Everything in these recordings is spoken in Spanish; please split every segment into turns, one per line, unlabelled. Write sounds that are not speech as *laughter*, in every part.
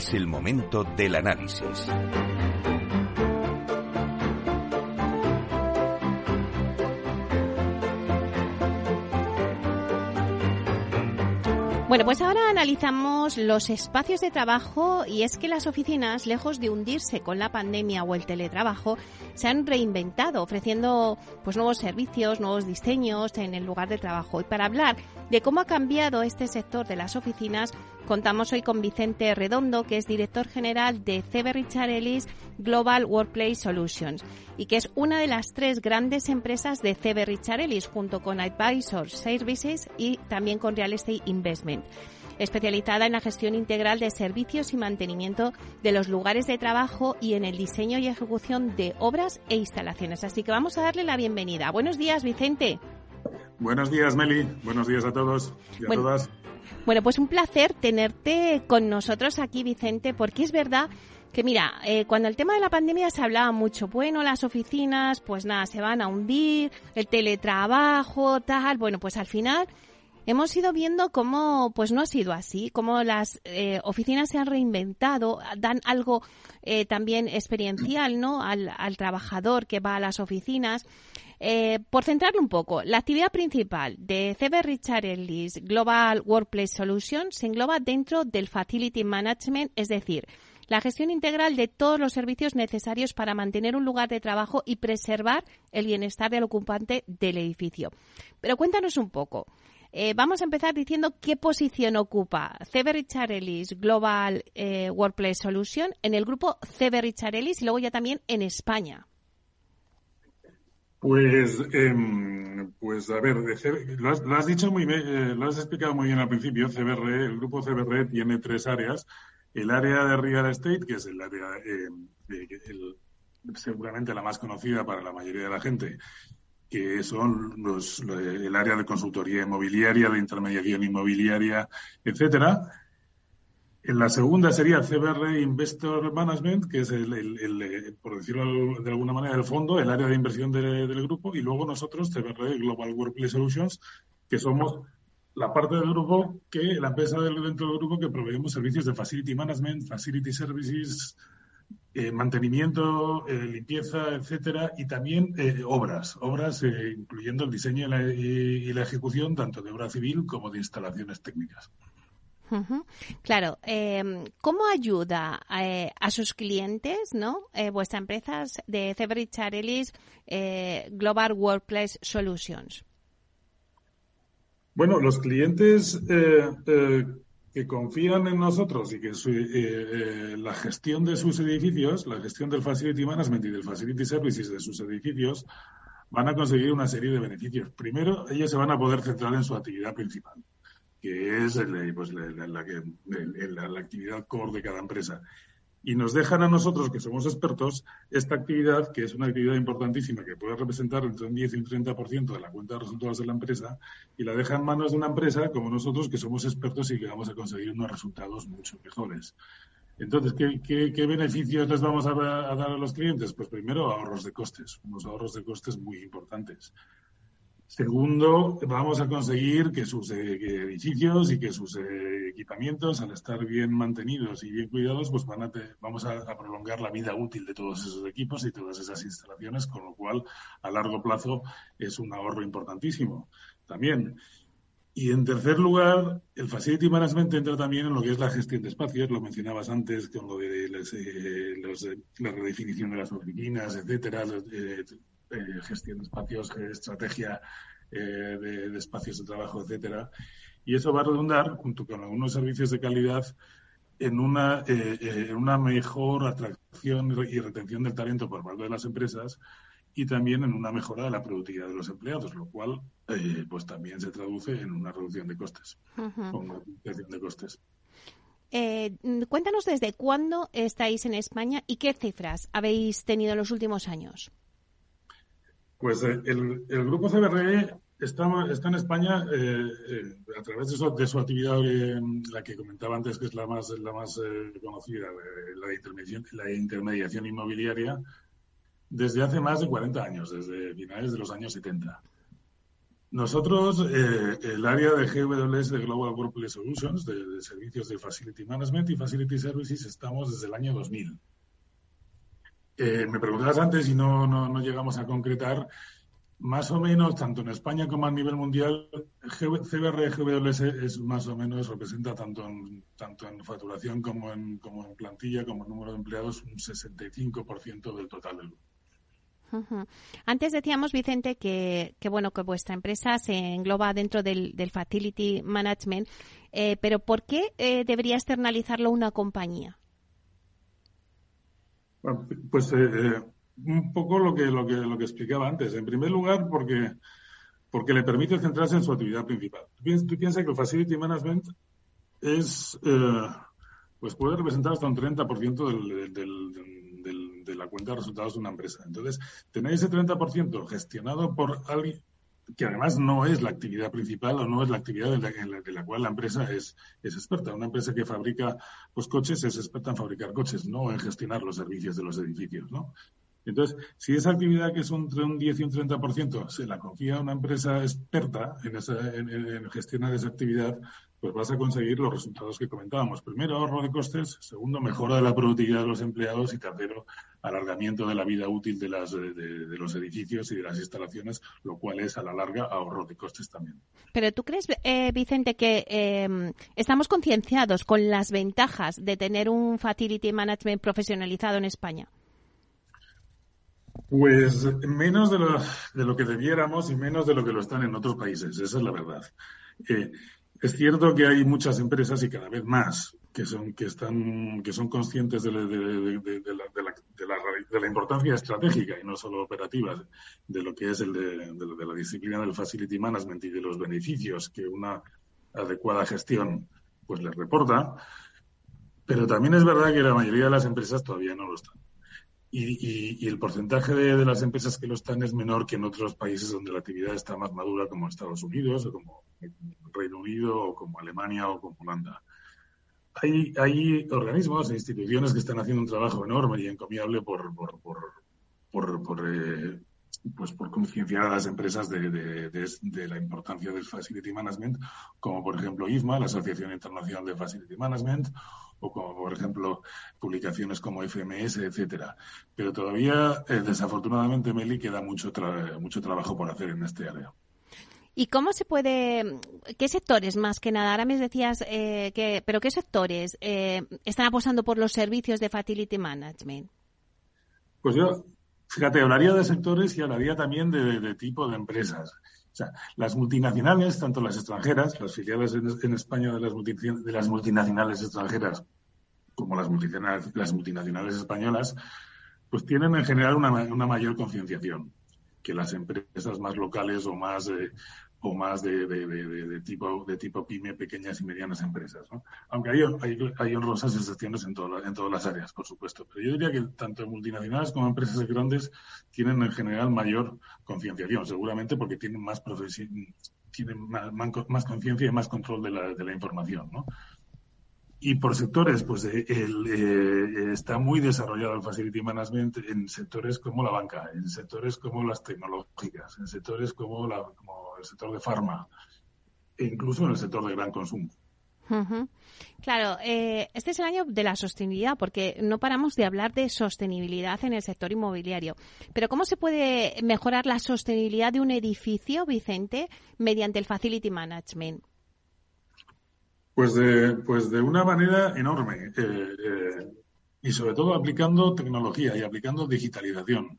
Es el momento del análisis.
Bueno, pues ahora analizamos los espacios de trabajo y es que las oficinas, lejos de hundirse con la pandemia o el teletrabajo, se han reinventado ofreciendo pues nuevos servicios, nuevos diseños en el lugar de trabajo. Y para hablar de cómo ha cambiado este sector de las oficinas, contamos hoy con Vicente Redondo, que es director general de CB Richard Ellis Global Workplace Solutions y que es una de las tres grandes empresas de CB Richard Ellis junto con Advisor Services y también con Real Estate Investment especializada en la gestión integral de servicios y mantenimiento de los lugares de trabajo y en el diseño y ejecución de obras e instalaciones. Así que vamos a darle la bienvenida. Buenos días, Vicente.
Buenos días, Meli. Buenos días a todos y a todas.
Bueno, pues un placer tenerte con nosotros aquí, Vicente, porque es verdad que mira, eh, cuando el tema de la pandemia se hablaba mucho, bueno, las oficinas, pues nada, se van a hundir, el teletrabajo, tal, bueno, pues al final hemos ido viendo cómo pues no ha sido así, cómo las eh, oficinas se han reinventado, dan algo eh, también experiencial ¿no? Al, trabajador que va a las oficinas. Eh, por centrarlo un poco, la actividad principal de CB Richard Ellis Global Workplace Solutions se engloba dentro del Facility Management, es decir, la gestión integral de todos los servicios necesarios para mantener un lugar de trabajo y preservar el bienestar del ocupante del edificio. Pero cuéntanos un poco, eh, vamos a empezar diciendo qué posición ocupa CB Richard Ellis Global eh, Workplace Solution en el grupo CB Richard Ellis y luego ya también en España.
Pues, em, pues a ver, lo, has, dicho muy bien, eh, lo has explicado muy bien al principio. CBR, el grupo CBR tiene tres áreas. El área de real estate, que es el área em, seguramente la más conocida para la mayoría de la gente, que son los, el área de consultoría inmobiliaria, de intermediación inmobiliaria, etcétera. En la segunda sería CBR Investor Management, que es el, por decirlo de alguna manera, el fondo, el área de inversión del grupo, y luego nosotros, CBR Global Workplace Solutions, que somos la parte del grupo que, la empresa dentro del grupo que proveemos servicios de Facility Management, Facility Services, eh, mantenimiento, eh, limpieza, etcétera, y también eh, obras, obras incluyendo el diseño y la, ejecución tanto de obra civil como de instalaciones técnicas.
Claro, em, ¿cómo ayuda a sus clientes, no? vuestra empresa de Cebri Charelis Global Workplace Solutions.
Bueno, los clientes que confían en nosotros y que eh, eh, la gestión de sus edificios, la gestión del Facility Management y del Facility Services de sus edificios, van a conseguir una serie de beneficios. Primero, ellos se van a poder centrar en su actividad principal, que es pues, la, la actividad core de cada empresa y nos dejan a nosotros, que somos expertos, esta actividad, que es una actividad importantísima, que puede representar entre un 10 y un 30% de la cuenta de resultados de la empresa, y la deja en manos de una empresa como nosotros, que somos expertos y que vamos a conseguir unos resultados mucho mejores. Entonces, ¿qué, beneficios les vamos a, dar a los clientes? Pues primero, ahorros de costes, unos ahorros de costes muy importantes. Segundo, vamos a conseguir que sus eh, edificios y que sus eh, equipamientos, al estar bien mantenidos y bien cuidados, pues van a vamos a, prolongar la vida útil de todos esos equipos y todas esas instalaciones, con lo cual a largo plazo es un ahorro importantísimo también. Y en tercer lugar, el Facility Management entra también en lo que es la gestión de espacios, lo mencionabas antes con lo de eh, la redefinición de las oficinas, etcétera, eh, gestión de espacios, estrategia eh, de, espacios de trabajo, etcétera. Y eso va a redundar, junto con algunos servicios de calidad, en una, eh, en una mejor atracción y retención del talento por parte de las empresas y también en una mejora de la productividad de los empleados, lo cual eh, pues también se traduce en una reducción de costes, una reducción de costes.
Eh, cuéntanos desde cuándo estáis en España y qué cifras habéis tenido en los últimos años.
Pues eh, el, grupo CBRE está, en España eh, a través de su, de actividad, la que comentaba antes, que es la más, la más conocida, la, intermediación, la intermediación inmobiliaria, desde hace más de 40 años, desde finales de los años 70. Nosotros, eh, el área de GWS de Global Workplace Solutions, de, servicios de Facility Management y Facility Services, estamos desde el año 2000. Eh, me preguntabas antes y no, no, llegamos a concretar, más o menos, tanto en España como a nivel mundial, CBR GWS es más o menos, representa tanto en, tanto en facturación como en, como en plantilla, como en número de empleados, un 65% del total del.
Antes decíamos, Vicente, que, bueno que vuestra empresa se engloba dentro del, facility management, eh, pero ¿por qué eh, debería externalizarlo una compañía?
Pues eh, un poco lo que, lo que lo que explicaba antes. En primer lugar, porque porque le permite centrarse en su actividad principal. Tú piensas que el facility management es pues puede representar hasta un 30% del, del de la cuenta de resultados de una empresa. Entonces, tener ese 30% gestionado por alguien que además no es la actividad principal o no es la actividad de la, de la, cual la empresa es, es experta. Una empresa que fabrica pues, coches es experta en fabricar coches, no en gestionar los servicios de los edificios. ¿no? Entonces, si esa actividad que es entre un 10 y un 30% se la confía a una empresa experta en, esa, en gestionar esa actividad, pues vas a conseguir los resultados que comentábamos. Primero, ahorro de costes. Segundo, mejora de la productividad de los empleados. Y tercero, alargamiento de la vida útil de, las, de, los edificios y de las instalaciones, lo cual es a la larga ahorro de costes también.
Pero tú crees, eh, Vicente, que em, estamos concienciados con las ventajas de tener un facility management profesionalizado en España.
Pues menos de lo, de lo que debiéramos y menos de lo que lo están en otros países. Esa es la verdad. Eh, es cierto que hay muchas empresas y cada vez más que son que están que son conscientes de, la, importancia estratégica y no solo operativa de lo que es el de, la disciplina del facility management y de los beneficios que una adecuada gestión pues les reporta. Pero también es verdad que la mayoría de las empresas todavía no lo están y, el porcentaje de, las empresas que lo están es menor que en otros países donde la actividad está más madura, como Estados Unidos, o como Reino Unido, o como Alemania, o como Holanda. Hay, hay organismos e instituciones que están haciendo un trabajo enorme y encomiable por, por, por, por, eh, pues por concienciar a las empresas de, de, la importancia del Facility Management, como por ejemplo IFMA, la Asociación Internacional de Facility Management, o como por ejemplo publicaciones como FMS, etcétera. Pero todavía, eh, desafortunadamente, Meli, queda mucho, mucho trabajo por hacer en este área.
¿Y cómo se puede, qué sectores más que nada? Ahora me decías eh, que, pero qué sectores eh, están apostando por los servicios de Facility Management?
Pues yo, fíjate, hablaría de sectores y hablaría también de, tipo de empresas. O sea, las multinacionales, tanto las extranjeras, las filiales en, España de las, multinacionales extranjeras, como las multinacionales, las multinacionales españolas, pues tienen en general una, una mayor concienciación que las empresas más locales o más eh, o más de, de, de, tipo de tipo pyme, pequeñas y medianas empresas. ¿no? Aunque hay, hay, hay honrosas excepciones en, en todas las áreas, por supuesto. Pero yo diría que tanto multinacionales como empresas grandes tienen en general mayor concienciación, seguramente porque tienen más tienen más, más conciencia y más control de la, de la información. ¿no? Y por sectores, pues eh, el, eh, está muy desarrollado el Facility Management en sectores como la banca, en sectores como las tecnológicas, en sectores como, la, el sector de farma, e incluso en el sector de gran consumo.
Claro, eh, este es el año de la sostenibilidad, porque no paramos de hablar de sostenibilidad en el sector inmobiliario. Pero ¿cómo se puede mejorar la sostenibilidad de un edificio, Vicente, mediante el Facility Management?
Pues de, pues de una manera enorme eh, eh, y sobre todo aplicando tecnología y aplicando digitalización.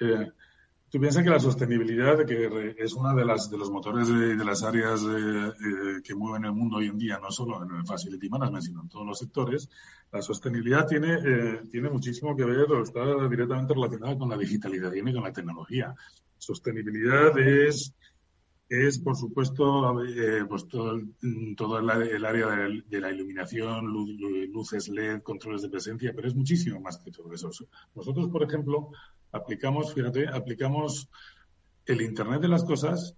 Eh, Tú piensas que la sostenibilidad, que es una de las de los motores de, las áreas que mueven el mundo hoy en día, no solo en el facility management, sino en todos los sectores, la sostenibilidad tiene, tiene muchísimo que ver o está directamente relacionada con la digitalización y con la tecnología. Sostenibilidad es, es por supuesto, pues todo, el, todo el, área de, la iluminación, luces LED, controles de presencia, pero es muchísimo más que todo eso. Nosotros, por ejemplo, aplicamos, fíjate, aplicamos el Internet de las cosas,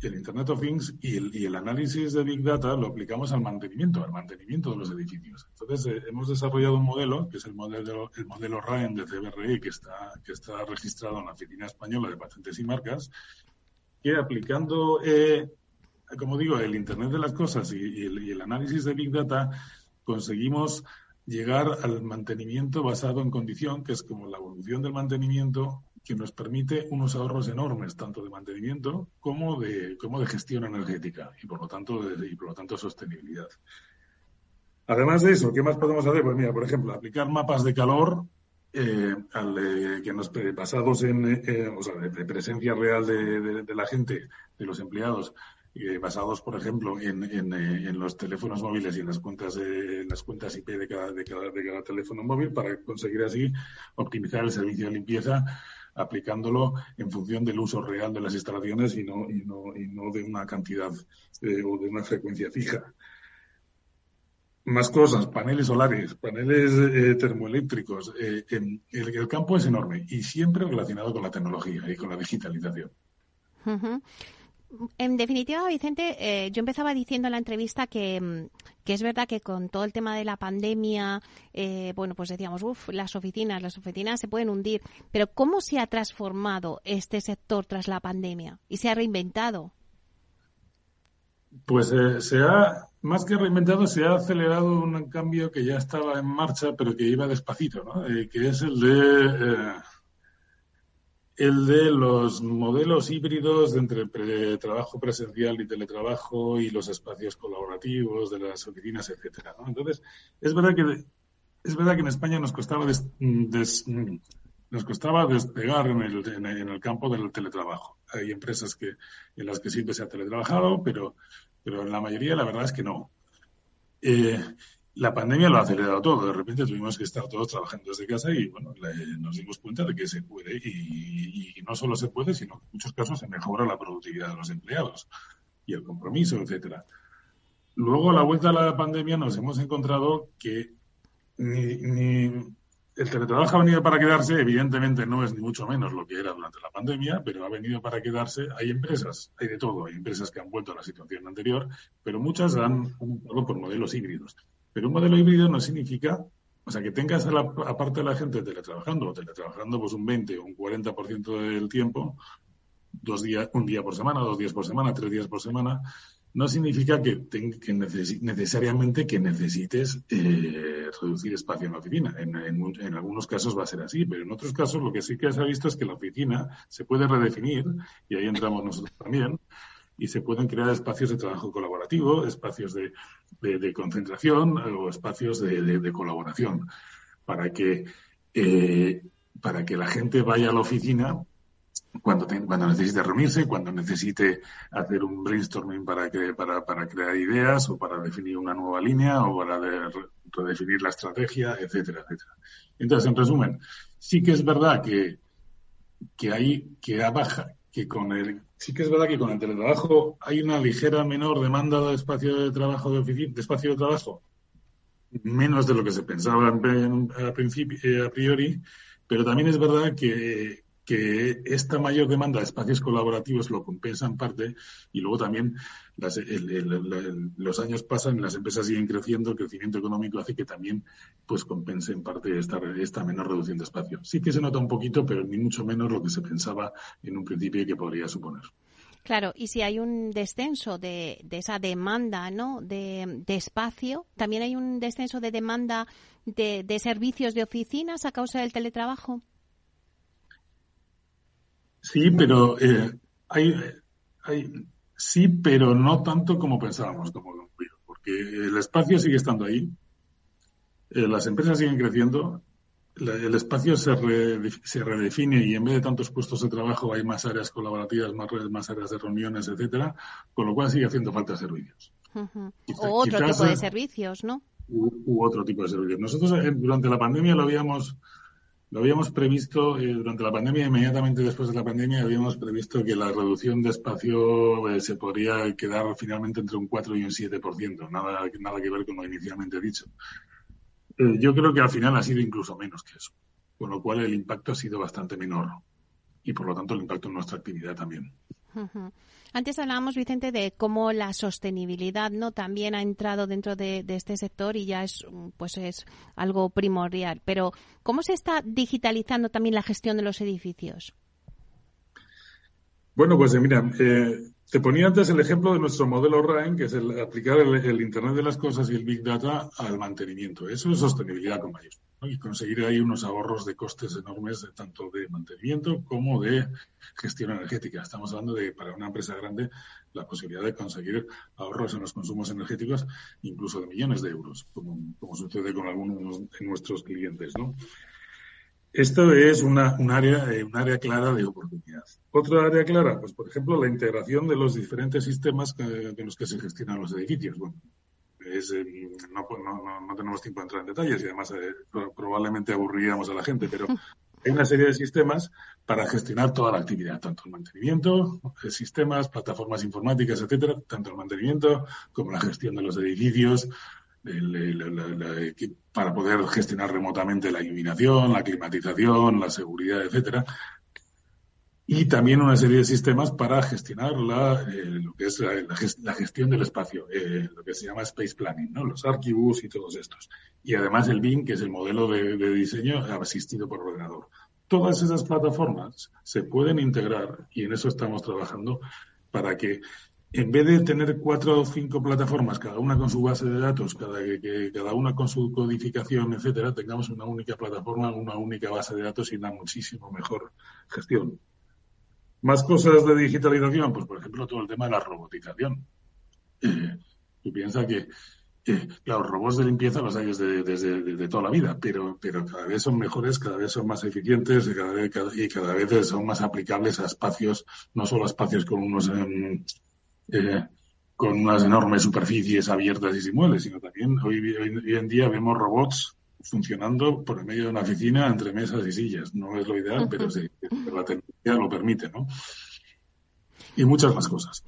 el Internet of Things y el, y el análisis de Big Data lo aplicamos al mantenimiento, al mantenimiento de los edificios. Entonces, eh, hemos desarrollado un modelo, que es el modelo, el modelo RAEN de CBRE, que está, que está registrado en la Oficina Española de Patentes y Marcas, que aplicando, eh, como digo, el Internet de las cosas y, el, análisis de Big Data, conseguimos llegar al mantenimiento basado en condición, que es como la evolución del mantenimiento, que nos permite unos ahorros enormes, tanto de mantenimiento como de, como de gestión energética y por lo tanto de, y por lo tanto sostenibilidad. Además de eso, ¿qué más podemos hacer? Pues mira, por ejemplo, aplicar mapas de calor eh, al, que nos basados en eh, o sea, de, presencia real de, la gente, de los empleados, eh, basados, por ejemplo, en, en, eh, en, los teléfonos móviles y en las cuentas, de, las cuentas IP de cada, de, cada, de cada teléfono móvil para conseguir así optimizar el servicio de limpieza aplicándolo en función del uso real de las instalaciones y no, y no, y no de una cantidad eh, o de una frecuencia fija. Más cosas, paneles solares, paneles eh, termoeléctricos. Eh, el, el, campo es enorme y siempre relacionado con la tecnología y con la digitalización.
En definitiva, Vicente, eh, yo empezaba diciendo en la entrevista que, mm, que, es verdad que con todo el tema de la pandemia, eh, bueno, pues decíamos, uff, las oficinas, las oficinas se pueden hundir. Pero ¿cómo se ha transformado este sector tras la pandemia y se ha reinventado?
Pues eh, se ha, más que reinventado, se ha acelerado un cambio que ya estaba en marcha, pero que iba despacito, ¿no? que es el de el de los modelos híbridos de entre trabajo presencial y teletrabajo y los espacios colaborativos de las oficinas, etcétera. Entonces, es verdad que es verdad que en España nos costaba nos costaba despegar en el, en el campo del teletrabajo. Hay empresas que en las que siempre se ha teletrabajado, pero pero en la mayoría la verdad es que no. Eh, la pandemia lo ha acelerado todo. De repente tuvimos que estar todos trabajando desde casa y bueno, nos dimos cuenta de que se puede y, no solo se puede, sino que en muchos casos se mejora la productividad de los empleados y el compromiso, etcétera. Luego, a la vuelta a la pandemia, nos hemos encontrado que ni, ni el teletrabajo ha venido para quedarse, evidentemente no es ni mucho menos lo que era durante la pandemia, pero ha venido para quedarse. Hay empresas, hay de todo, hay empresas que han vuelto a la situación anterior, pero muchas han optado por modelos híbridos. Pero un modelo híbrido no significa, o sea, que tengas a la, aparte de la gente teletrabajando, teletrabajando pues un 20 o un 40% del tiempo, dos días, un día por semana, dos días por semana, tres días por semana, no significa que, necesariamente que necesites eh, reducir espacio en la oficina. En, algunos casos va a ser así, pero en otros casos lo que sí que se ha visto es que la oficina se puede redefinir, y ahí entramos nosotros también, y se pueden crear espacios de trabajo colaborativo, espacios de, de, concentración o espacios de, colaboración para que, eh, para que la gente vaya a la oficina cuando, cuando necesite reunirse, cuando necesite hacer un brainstorming para, que, para, para crear ideas o para definir una nueva línea o para redefinir la estrategia, etcétera, etcétera. Entonces, en resumen, sí que es verdad que, que hay que baja, que con el sí que es verdad que con el teletrabajo hay una ligera menor demanda de espacio de trabajo de oficina, de espacio de trabajo, menos de lo que se pensaba a, principio, eh, a priori, pero también es verdad que, que esta mayor demanda de espacios colaborativos lo compensa en parte y luego también los años pasan, las empresas siguen creciendo, el crecimiento económico hace que también pues compense en parte esta, esta menor reducción de espacio. Sí que se nota un poquito, pero ni mucho menos lo que se pensaba en un principio que podría suponer.
Claro, y si hay un descenso de, de esa demanda ¿no? de, de, espacio, también hay un descenso de demanda de, de servicios de oficinas a causa del teletrabajo.
Sí, pero eh, hay, hay, sí, pero no tanto como pensábamos, como porque el espacio sigue estando ahí, eh, las empresas siguen creciendo, el espacio se, se, redefine y en vez de tantos puestos de trabajo hay más áreas colaborativas, más, más áreas de reuniones, etcétera, con lo cual sigue haciendo falta servicios.
o otro tipo de servicios, ¿no?
U, otro tipo de servicios. Nosotros eh, durante la pandemia lo habíamos lo habíamos previsto eh, durante la pandemia, inmediatamente después de la pandemia, habíamos previsto que la reducción de espacio eh, se podría quedar finalmente entre un 4 y un 7%, nada, nada que ver con lo inicialmente dicho. Eh, yo creo que al final ha sido incluso menos que eso, con lo cual el impacto ha sido bastante menor y por lo tanto el impacto en nuestra actividad también.
Antes hablábamos, Vicente, de cómo la sostenibilidad no también ha entrado dentro de, este sector y ya es pues es algo primordial. Pero ¿cómo se está digitalizando también la gestión de los edificios?
Bueno, pues eh, mira, eh, te ponía antes el ejemplo de nuestro modelo RAIN, que es el aplicar el, Internet de las cosas y el Big Data al mantenimiento. Eso es sostenibilidad con mayúsculas y conseguir ahí unos ahorros de costes enormes, tanto de mantenimiento como de gestión energética. Estamos hablando de, para una empresa grande, la posibilidad de conseguir ahorros en los consumos energéticos, incluso de millones de euros, como, sucede con algunos de nuestros clientes. ¿no? Esto es una, un, área, eh, un área clara de oportunidad. Otra área clara, pues por ejemplo, la integración de los diferentes sistemas de los que se gestionan los edificios. Es, no, no, no, tenemos tiempo de entrar en detalles y además eh, probablemente aburriríamos a la gente, pero *laughs* hay una serie de sistemas para gestionar toda la actividad, tanto el mantenimiento, eh, sistemas, plataformas informáticas, etcétera, tanto el mantenimiento como la gestión de los edificios, para poder gestionar remotamente la iluminación, la climatización, la seguridad, etcétera y también una serie de sistemas para gestionar la, eh, lo que es la, gestión del espacio, eh, lo que se llama space planning, ¿no? los archivos y todos estos. Y además el BIM, que es el modelo de, diseño asistido por ordenador. Todas esas plataformas se pueden integrar y en eso estamos trabajando para que en vez de tener cuatro o cinco plataformas, cada una con su base de datos, cada, que, cada una con su codificación, etcétera, tengamos una única plataforma, una única base de datos y una muchísimo mejor gestión. Más cosas de digitalización, pues por ejemplo todo el tema de la robotización. Eh, *clears throat* tú piensas que, los robots de limpieza los hay desde, toda la vida, pero, pero cada vez son mejores, cada vez son más eficientes y cada, vez, y cada vez son más aplicables a espacios, no solo a espacios con unos em, eh, con unas enormes superficies abiertas y sin muebles, sino también hoy, hoy en día vemos robots funcionando por el medio de una oficina entre mesas y sillas. No es lo ideal, pero sí, la tecnología lo permite, ¿no? Y muchas más cosas.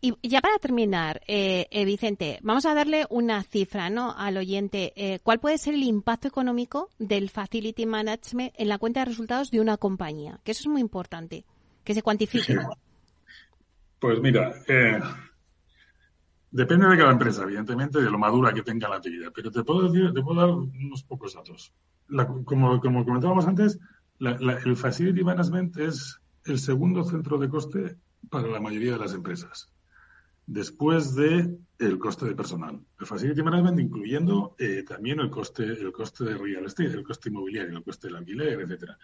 Y ya para terminar, eh, eh, Vicente, vamos a darle una cifra ¿no? al oyente. Eh, ¿Cuál puede ser el impacto económico del Facility Management en la cuenta de resultados de una compañía? Que eso es muy importante, que se cuantifique.
Pues mira, Depende de cada empresa, evidentemente, de lo madura que tenga la actividad. Pero te puedo decir, te puedo dar unos pocos datos. como, como comentábamos antes, el Facility Management es el segundo centro de coste para la mayoría de las empresas, después de el coste de personal. El Facility Management incluyendo eh, también el coste, el coste de real estate, el coste inmobiliario, el coste del alquiler, etcétera.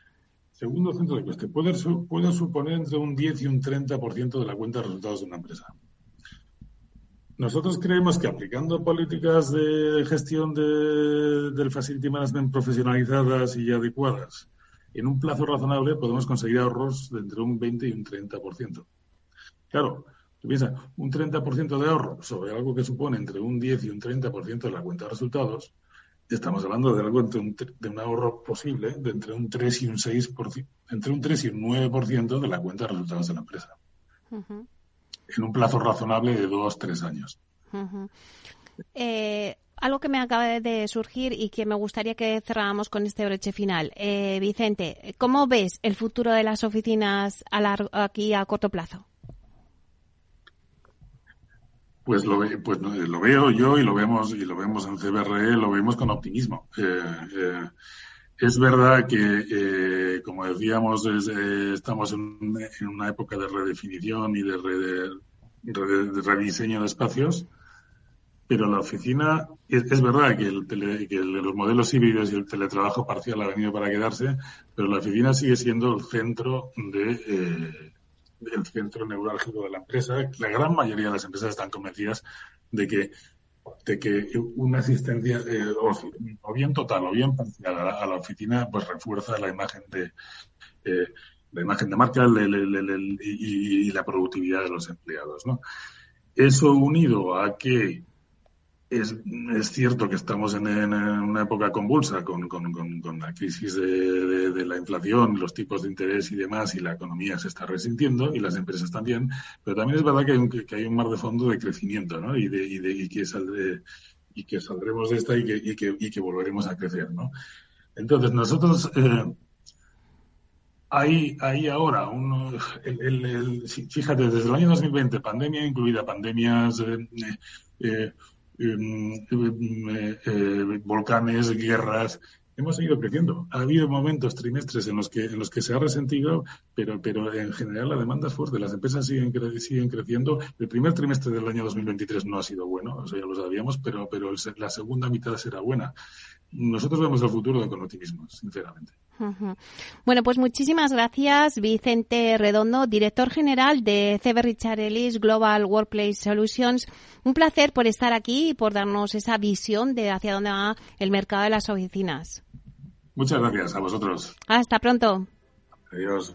Segundo centro de coste puede, puede suponer entre un 10 y un 30% de la cuenta de resultados de una empresa. Nosotros creemos que aplicando políticas de gestión del facility management profesionalizadas y adecuadas, en un plazo razonable podemos conseguir ahorros de entre un 20 y un 30%. Claro, tú piensas, un 30% de ahorro sobre algo que supone entre un 10 y un 30% de la cuenta de resultados, estamos hablando de algo de un, ahorro posible de entre un 3 y un 6%, entre un 3 y un 9% de la cuenta de resultados de la empresa en un plazo razonable de dos, tres años.
Eh, algo que me acaba de surgir y que me gustaría que cerráramos con este broche final. Eh, Vicente, ¿cómo ves el futuro de las oficinas aquí a corto plazo?
Pues lo, pues lo veo yo y lo vemos y lo vemos en CBRE, lo vemos con optimismo. Eh, es verdad que, eh, como decíamos, eh, estamos en, una época de redefinición y de, rediseño de espacios, pero la oficina, es, verdad que, los modelos híbridos y el teletrabajo parcial ha venido para quedarse, pero la oficina sigue siendo el centro de, eh, el centro neurálgico de la empresa. La gran mayoría de las empresas están convencidas de que de que una asistencia eh, o, bien total o bien parcial a la, oficina pues refuerza la imagen de eh, la imagen de marca y, la productividad de los empleados. ¿no? Eso unido a que es, es cierto que estamos en, una época convulsa con, con, la crisis de, la inflación, los tipos de interés y demás, y la economía se está resintiendo y las empresas también, pero también es verdad que hay un, que hay un mar de fondo de crecimiento ¿no? y, de, y, de, y que saldré, y que saldremos de esta y que, y que, y que volveremos a crecer. ¿no? Entonces, nosotros eh, hay, hay ahora, un, el, fíjate, desde el año 2020, pandemia incluida, pandemias, eh, eh, volcanes, guerras, hemos seguido creciendo. Ha habido momentos, trimestres en los que, en los que se ha resentido, pero, pero en general la demanda es fuerte. Las empresas siguen, siguen creciendo. El primer trimestre del año 2023 no ha sido bueno, eso ya lo sabíamos, pero, pero la segunda mitad será buena nosotros vemos el futuro con optimismo, sinceramente.
Bueno, pues muchísimas gracias, Vicente Redondo, director general de CB Richard Ellis Global Workplace Solutions. Un placer por estar aquí y por darnos esa visión de hacia dónde va el mercado de las oficinas.
Muchas gracias a vosotros.
Hasta pronto.
Adiós.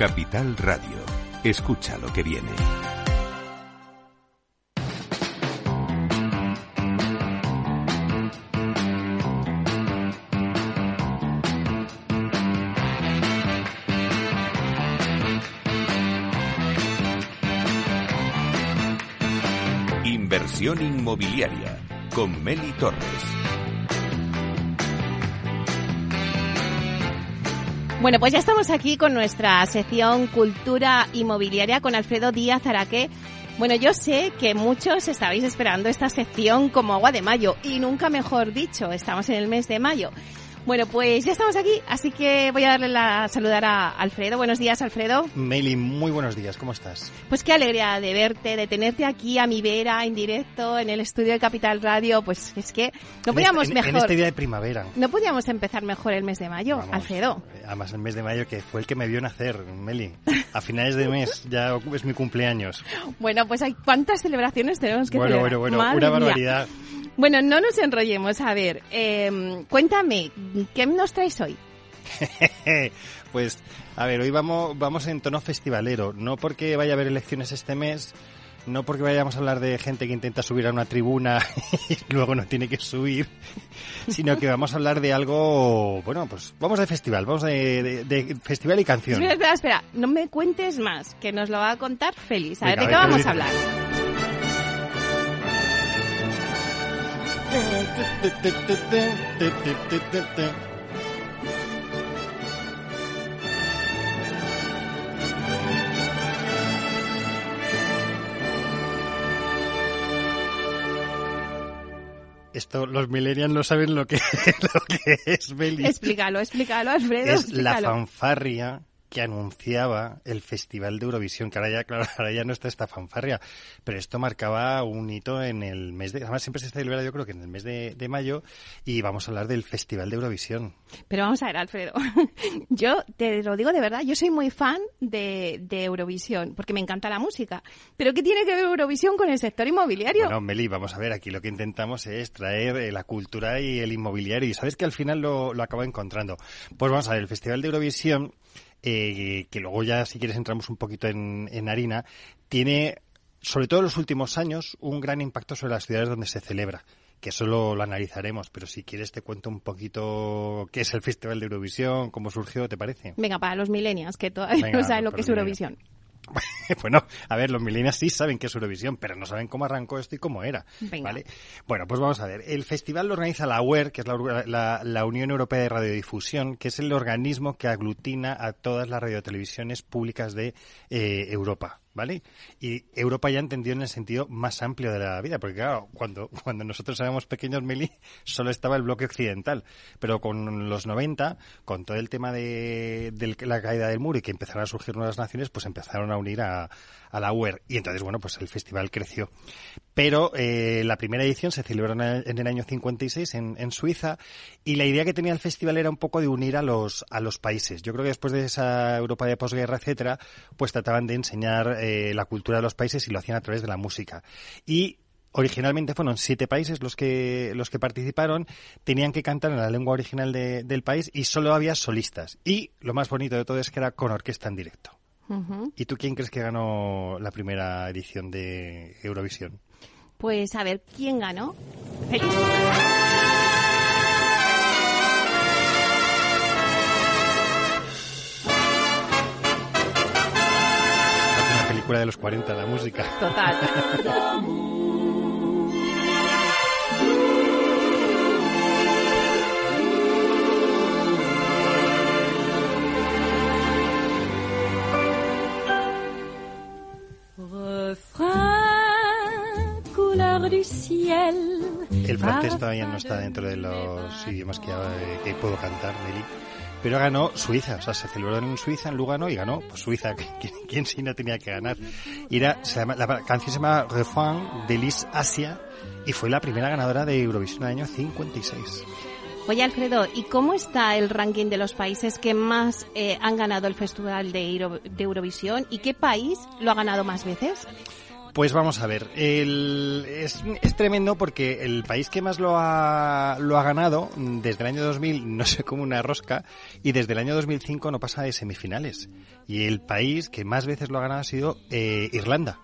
Capital Radio. Escucha lo que viene. Inversión inmobiliaria con Meli Torres.
Bueno, pues ya estamos aquí con nuestra sección Cultura Inmobiliaria con Alfredo Díaz Araque. Bueno, yo sé que muchos estabais esperando esta sección como agua de mayo y nunca mejor dicho, estamos en el mes de mayo. Bueno, pues ya estamos aquí, así que voy a darle la saludar a Alfredo. Buenos días, Alfredo.
Meli, muy buenos días, ¿cómo estás?
Pues qué alegría de verte, de tenerte aquí a mi vera, en directo, en el estudio de Capital Radio. Pues es que no podíamos
en,
mejor.
En este día de primavera.
No podíamos empezar mejor el mes de mayo,
Vamos,
Alfredo.
Además, el mes de mayo que fue el que me vio nacer, Meli. A finales de mes *laughs* ya es mi cumpleaños.
Bueno, pues hay cuántas celebraciones tenemos que
bueno,
celebrar.
bueno, bueno,
Madre
una
mía. Bueno, no nos enrollemos. A ver, eh, cuéntame, ¿qué nos traes hoy? *laughs*
pues, a ver, hoy vamos, vamos en tono festivalero. No porque vaya a haber elecciones este mes, no porque vayamos a hablar de gente que intenta subir a una tribuna *laughs* y luego no tiene que subir, *laughs* sino que vamos a hablar de algo, bueno, pues vamos de festival, vamos de, de- de festival y canción.
Espera, espera, espera, no me cuentes más, que nos lo va a contar Félix. A ver, ¿de qué vamos
¿qué
a hablar?
Esto, los millennials no saben lo que, *laughs* lo que es, Beli.
Explícalo, explícalo, Alfredo.
es la fanfarria que anunciaba el Festival de Eurovisión, que ahora ya, claro, *laughs* ahora ya no está esta fanfarria, pero esto marcaba un hito en el mes de, además siempre se celebra yo creo que en el mes de, de mayo, y vamos a hablar del Festival de Eurovisión.
Pero vamos a ver, Alfredo. *laughs* Yo te lo digo de verdad, yo soy muy fan de, de Eurovisión, porque me encanta la música. Pero ¿qué tiene que ver Eurovisión con el sector inmobiliario?
Bueno, Meli, vamos a ver, aquí lo que intentamos es traer eh, la cultura y el inmobiliario, y sabes que al final lo, lo acabo encontrando. Pues vamos a ver, el Festival de Eurovisión, eh, que luego ya si quieres entramos un poquito en, en harina, tiene, sobre todo en los últimos años, un gran impacto sobre las ciudades donde se celebra. Que eso lo, lo analizaremos, pero si quieres te cuento un poquito qué es el Festival de Eurovisión, cómo surgió, ¿te parece?
Venga, para los millennials, que todavía *laughs*
Venga,
no saben lo que es Eurovisión. *laughs*
bueno, a ver, los millennials sí saben que es Eurovisión, pero no saben cómo arrancó esto y cómo era.
Venga.
¿vale? Bueno, pues vamos a ver. El festival lo organiza la UER, que es la, la- la Unión Europea de Radiodifusión, que es el organismo que aglutina a todas las radiotelevisiones públicas de eh, Europa. ¿Vale? Y Europa ya entendió en el sentido más amplio de la vida, porque claro, cuando, *laughs* cuando nosotros éramos pequeños, Meli, *laughs* solo estaba el bloque occidental. Pero con los 90, con todo el tema de, de la caída del muro y que empezaron a surgir nuevas naciones, pues empezaron a unir a, a la UER. Y entonces, bueno, pues el festival creció. Pero eh, la primera edición se celebró en el, año 56 en, en Suiza y la idea que tenía el festival era un poco de unir a los, a los países. Yo creo que después de esa Europa de posguerra, etcétera, pues trataban de enseñar eh, la cultura de los países y lo hacían a través de la música. Y Originalmente fueron siete países los que, los que participaron, tenían que cantar en la lengua original de- del país y solo había solistas. Y lo más bonito de todo es que era con orquesta en directo. ¿Y tú quién crees que ganó la primera edición de Eurovisión?
Pues a ver, ¿quién ganó?
Película de los 40, la música.
Total. *laughs*
El francés todavía no está dentro de los idiomas que, eh, que puedo cantar, Meli. Pero ganó Suiza, o sea, se celebró en Suiza, en Lugano, y ganó pues, Suiza, *laughs* quien sí no tenía que ganar. Y era, se llama, la canción se llama Refrain de Lis Asia y fue la primera ganadora de Eurovisión del año 56.
Oye, Alfredo, ¿y cómo está el ranking de los países que más eh, han ganado el Festival de, de Eurovisión y qué país lo ha ganado más veces?
Pues vamos a ver, es, tremendo porque el país que más lo ha, lo ha ganado desde el año 2000 *laughs* no sé cómo una rosca y desde el año 2005 no pasa de semifinales. Y el país que más veces lo ha ganado ha sido eh, Irlanda.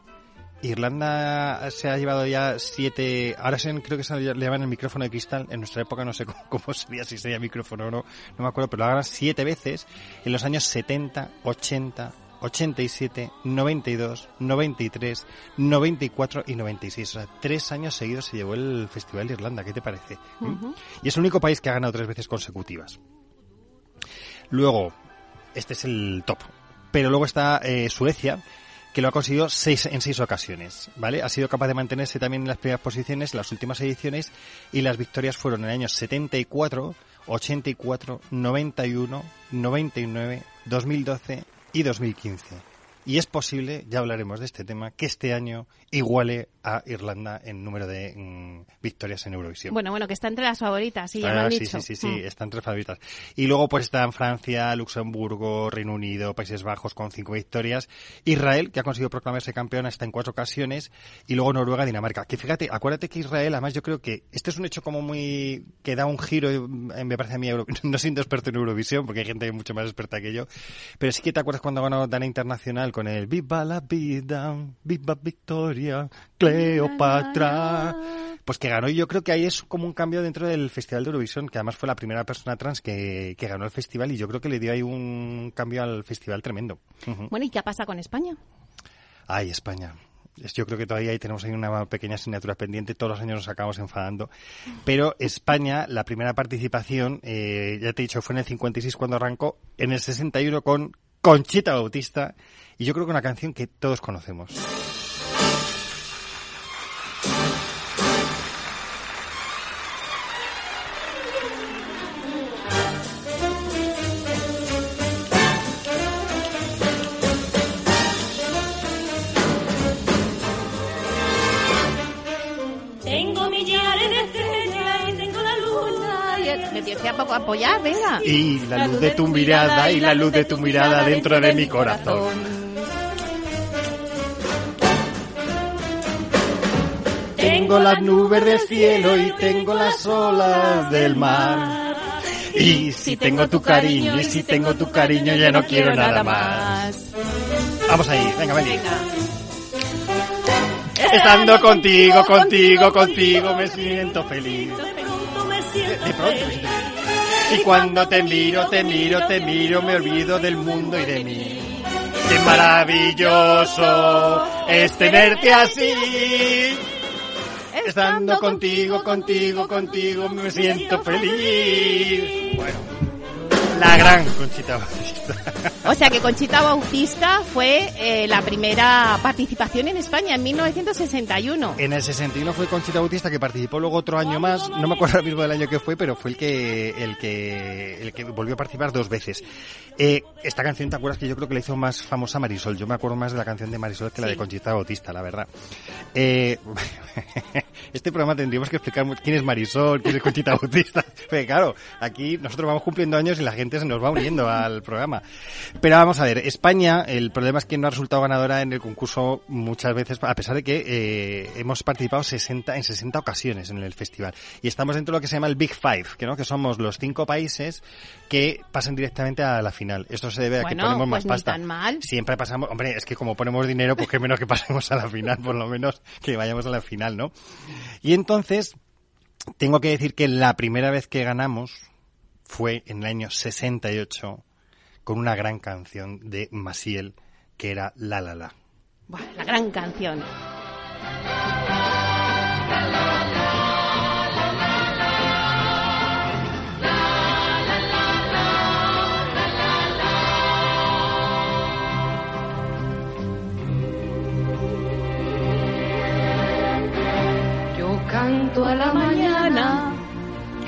Irlanda se ha llevado ya siete, ahora creo que se le llaman el micrófono de cristal, en nuestra época no sé *laughs* cómo, sería, si sería micrófono o no, no me acuerdo, pero lo ha ganado siete veces en los años 70, 80, 87, 92, 93, 94 y 96. O sea, tres años seguidos se llevó el Festival de Irlanda. ¿Qué te parece? ¿Mm? Y es el único país que ha ganado tres veces consecutivas. Luego, este es el top. Pero luego está eh, Suecia, que lo ha conseguido seis, en seis ocasiones, ¿vale? Ha sido capaz de mantenerse también en las primeras posiciones en las últimas ediciones y las victorias fueron en el año 74, 84, 91, 99, 2012 y 2015. Y es posible, ya hablaremos de este tema, que este año iguale a Irlanda en número de mm, victorias en Eurovisión.
Bueno, bueno, que está entre las favoritas, sí, ya lo han
sí,
dicho.
Sí, sí, sí, mm. está entre las favoritas. Y luego pues están Francia, Luxemburgo, Reino Unido, Países Bajos con cinco victorias, Israel, que ha conseguido proclamarse campeón hasta en cuatro ocasiones, y luego Noruega, Dinamarca. Que fíjate, acuérdate que Israel, además yo creo que este es un hecho como muy... que da un giro, eh, me parece a mí, *laughs* no siendo experto en Eurovisión, porque hay gente mucho más experta que yo, pero sí que te acuerdas cuando ganó Dana Internacional con el Viva la vida, viva Victoria, Cleopatra. Pues que ganó, y yo creo que ahí es como un cambio dentro del Festival de Eurovisión, que además fue la primera persona trans que, ganó el festival y yo creo que le dio ahí un cambio al festival tremendo.
Bueno, ¿y qué pasa con España?
Ay, España. Yo creo que todavía ahí tenemos ahí una pequeña asignatura pendiente, todos los años nos acabamos enfadando. Pero España, la primera participación, eh, ya te he dicho, fue en el 56 cuando arrancó, en el 61 con Conchita Bautista, y yo creo que una canción que todos conocemos.
Apoyar, venga.
Y la, luz, de tu mirada y la luz de tu mirada dentro de mi corazón. Tengo las nubes del cielo y tengo las olas del mar. Y si tengo tu cariño, y si tengo tu cariño, ya no quiero nada más. Vamos ahí, venga, venga. Estando contigo, contigo, contigo, me siento feliz. De pronto Y cuando te miro, te miro, te miro, me olvido del mundo y de mí. Qué maravilloso es tenerte así. Estando contigo, contigo, contigo, me siento feliz. Bueno, la gran Conchita Bautista.
O sea que Conchita Bautista fue eh, la primera participación en España en 1961.
En el 61 fue Conchita Bautista que participó luego otro año más, no me acuerdo ahora mismo del año que fue, pero fue el que el que el que volvió a participar dos veces. Eh, esta canción, ¿te acuerdas que yo creo que la hizo más famosa Marisol? Yo me acuerdo más de la canción de Marisol que la de Conchita Bautista, la verdad. Eh, *laughs* este programa tendríamos que explicar quién es Marisol, quién es Conchita Bautista. *laughs* Porque claro, aquí nosotros vamos cumpliendo años y la gente se nos va uniendo *laughs* al programa. Pero vamos a ver, España, el problema es que no ha resultado ganadora en el concurso muchas veces, a pesar de que eh, hemos participado 60, en 60 ocasiones en el festival. Y estamos dentro de lo que se llama el Big Five, que, ¿no? que somos los cinco países que pasan directamente a la final. Esto se debe a que ponemos más
pues
pasta.
mal.
Siempre pasamos, hombre, es que como ponemos dinero, pues qué menos que pasemos a la final, por lo menos que vayamos a la final, ¿no? Y entonces, tengo que decir que la primera vez que ganamos fue en el año 68 con una gran canción de Masiel que era La La La.
la gran canción.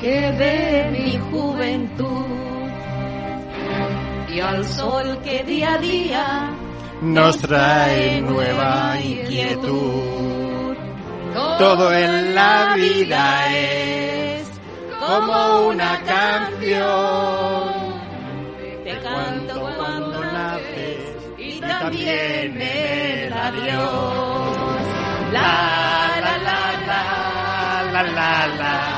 Que de mi juventud y al sol que día a día
nos trae nueva inquietud. Todo en la vida es como una canción.
Te canto cuando naces y también el adiós. La la la la
la la la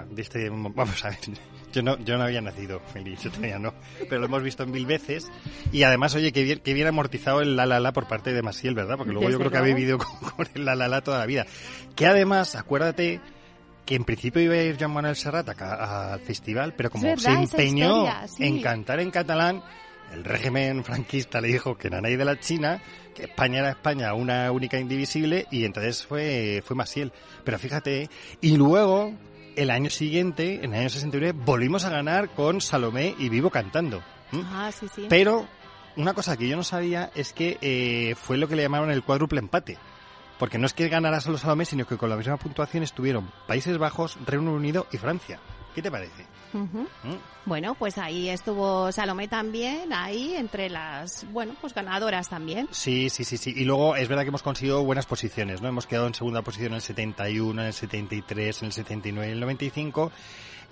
¿Quién no se acuerda de este? Vamos a ver, *laughs* yo no, yo no había nacido, feliz, yo todavía no, pero lo hemos visto mil veces y además, oye, que bien, que bien amortizado el la la la por parte de Masiel, ¿verdad? Porque luego yo creo que ha vivido con, *laughs* con el la la la toda la vida. Que además, acuérdate que en principio iba a ir Joan Manuel Serrat al festival, pero como se empeñó
historia, sí.
en cantar en catalán, el régimen franquista le dijo que nadie de la China, que España era España, una única indivisible, y entonces fue, fue Masiel. Pero fíjate, y luego, el año siguiente, en el año 69, volvimos a ganar con Salomé y Vivo cantando.
Ah, sí, sí.
Pero una cosa que yo no sabía es que eh, fue lo que le llamaron el cuádruple empate. Porque no es que ganara solo Salomé, sino que con la misma puntuación estuvieron Países Bajos, Reino Unido y Francia. ¿Qué te parece? ¿Mm?
Bueno, pues ahí estuvo Salomé también, ahí entre las, bueno, pues ganadoras también.
Sí, sí, sí, sí. Y luego es verdad que hemos conseguido buenas posiciones, ¿no? Hemos quedado en segunda posición en el 71, en el 73, en el 79 y en el 95.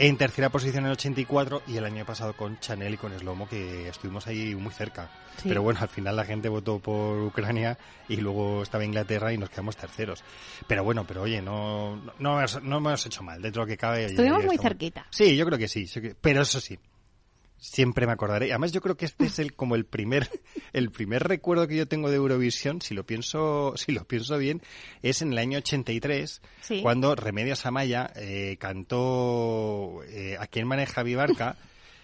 En tercera posición en el 84 y el año pasado con Chanel y con Slomo que estuvimos ahí muy cerca.
Sí.
Pero bueno, al final la gente votó por Ucrania y luego estaba Inglaterra y nos quedamos terceros. Pero bueno, pero oye, no, no, no, no hemos hecho mal, dentro de lo que cabe.
Estuvimos muy
estamos-
cerquita.
Sí, yo creo que sí. Pero eso sí, siempre me acordaré. Además, yo creo que este es el como el primer *laughs* el primer recuerdo que yo tengo de Eurovisión, si lo pienso si lo pienso bien, es en el año 83
Sí.
cuando Remedios Amaya eh, cantó eh, a quien maneja Vivarca.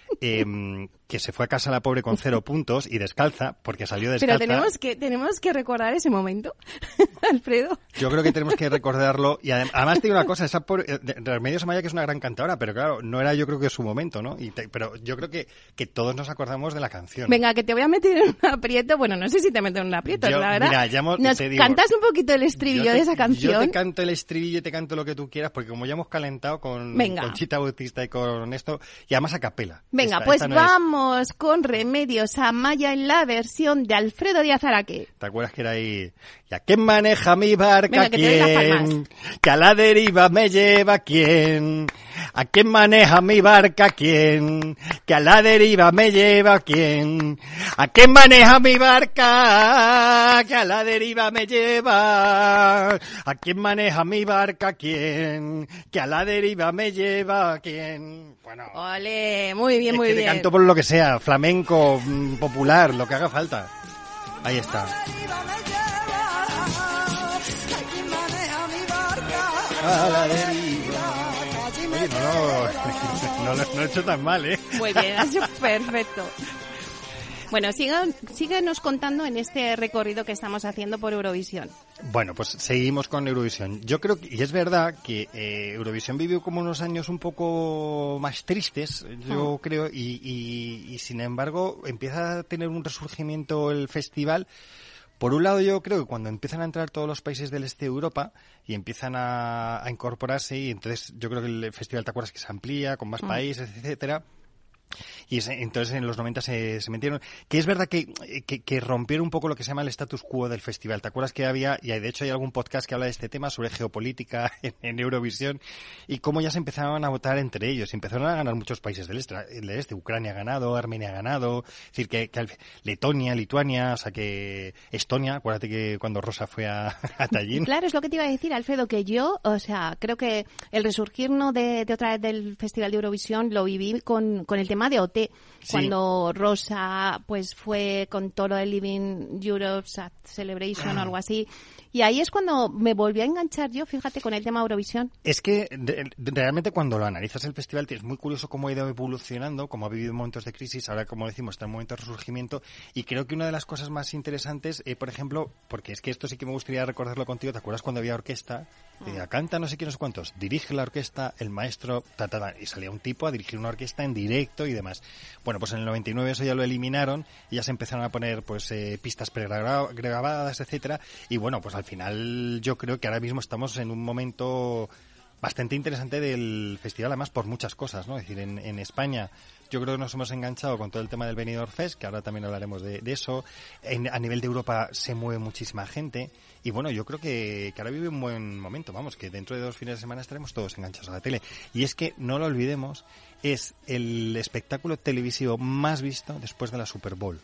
*laughs* em, que se fue a casa la pobre con cero *laughs* puntos y descalza, porque salió descalza.
Pero tenemos que, tenemos que recordar ese momento, *laughs* Alfredo.
Yo creo que tenemos que recordarlo. Y adem- además te digo una cosa, esa por, eh, Remedios Amaya que es una gran cantadora, pero claro, no era yo creo que su momento, ¿no? Y te- pero yo creo que, que todos nos acordamos de la canción.
Venga, que te voy a meter en un aprieto. Bueno, no sé si te meto en un aprieto,
Yo-
la verdad.
mira, ya hemos-
Nos
te digo,
cantas un poquito el estribillo
Yo te-
de esa
Yo
canción.
te canto el estribillo y te canto lo que tú quieras, porque como ya hemos calentado con,
Venga.
con Chita Bautista y con esto, y además a capela.
Venga,
Esta-
pues
esta no es-
vamos con Remedios Amaya en la versión de Alfredo Díaz Araque.
¿Te acuerdas que era ahí? ¿Y a quién maneja mi barca?
Venga, que.
¿Quién? Que a la deriva me lleva quién? ¿A quién maneja mi barca? ¿Quién? Que a la deriva me lleva quién? ¿A quién maneja mi barca? Que a la deriva me lleva. ¿A quién maneja mi barca? ¿Quién? Que a la deriva me lleva quién? Bueno.
Ole, muy bien, muy
que te
bien.
canto por lo que sea, flamenco, mm, popular, lo que haga falta. Ahí está. A la deriva. Oye, no, *laughs* no, no lo he hecho tan mal, ¿eh?
Muy bien, ha sido perfecto. Bueno, sigan, síguenos contando en este recorrido que estamos haciendo por Eurovisión.
Bueno, pues seguimos con Eurovisión. Yo creo que, y es verdad que eh, Eurovisión vivió como unos años un poco más tristes, yo creo, y, y- y sin embargo empieza a tener un resurgimiento el festival. Por un lado, yo creo que cuando empiezan a entrar todos los países del este de Europa y empiezan a, a incorporarse, y entonces yo creo que el festival, ¿te acuerdas que se amplía con más
Mm.
países, etcétera? Y entonces en los 90 se, se metieron. Que es verdad que, que, que rompieron un poco lo que se llama el status quo del festival. ¿Te acuerdas que había, y de hecho hay algún podcast que habla de este tema sobre geopolítica *laughs* en, en Eurovisión y cómo ya se empezaban a votar entre ellos? Empezaron a ganar muchos países del este. Del este. Ucrania ha ganado, Armenia ha ganado, es decir, que, que Letonia, Lituania, o sea que Estonia, acuérdate que cuando Rosa fue a, *laughs* a Tallinn.
Claro, es lo que te iba a decir, Alfredo, que yo, o sea, creo que el resurgir ¿no? de, de otra vez del Festival de Eurovisión lo viví con, con el tema de OT. ET, cuando Rosa pues fue con todo el Living Europe Celebration o algo así. Y ahí es cuando me volví a enganchar yo, fíjate, con el tema Eurovisión.
Es que realmente cuando lo analizas el festival es muy curioso cómo ha ido evolucionando, cómo ha vivido momentos de crisis, ahora como decimos está en momento de resurgimiento y creo que una de las cosas más interesantes, eh, por ejemplo, porque es que esto sí que me gustaría recordarlo contigo, ¿te acuerdas cuando había orquesta? Ah. canta no sé quién, no sé cuántos, dirige la orquesta, el maestro, ta, y salía un tipo a dirigir una orquesta en directo y demás. Bueno, pues en el 99 eso ya lo eliminaron y ya se empezaron a poner pues eh, pistas pregrabadas, etcétera, y bueno, pues al final yo creo que ahora mismo estamos en un momento bastante interesante del festival, además por muchas cosas, ¿no? Es decir, en, en España yo creo que nos hemos enganchado con todo el tema del Benidorm Fest, que ahora también hablaremos de, eso. a nivel de Europa se mueve muchísima gente. Y bueno, yo creo que, que, ahora vive un buen momento. Vamos, que dentro de dos fines de semana estaremos todos enganchados a la tele. Y es que, no lo olvidemos, es el espectáculo televisivo más visto después de la Super Bowl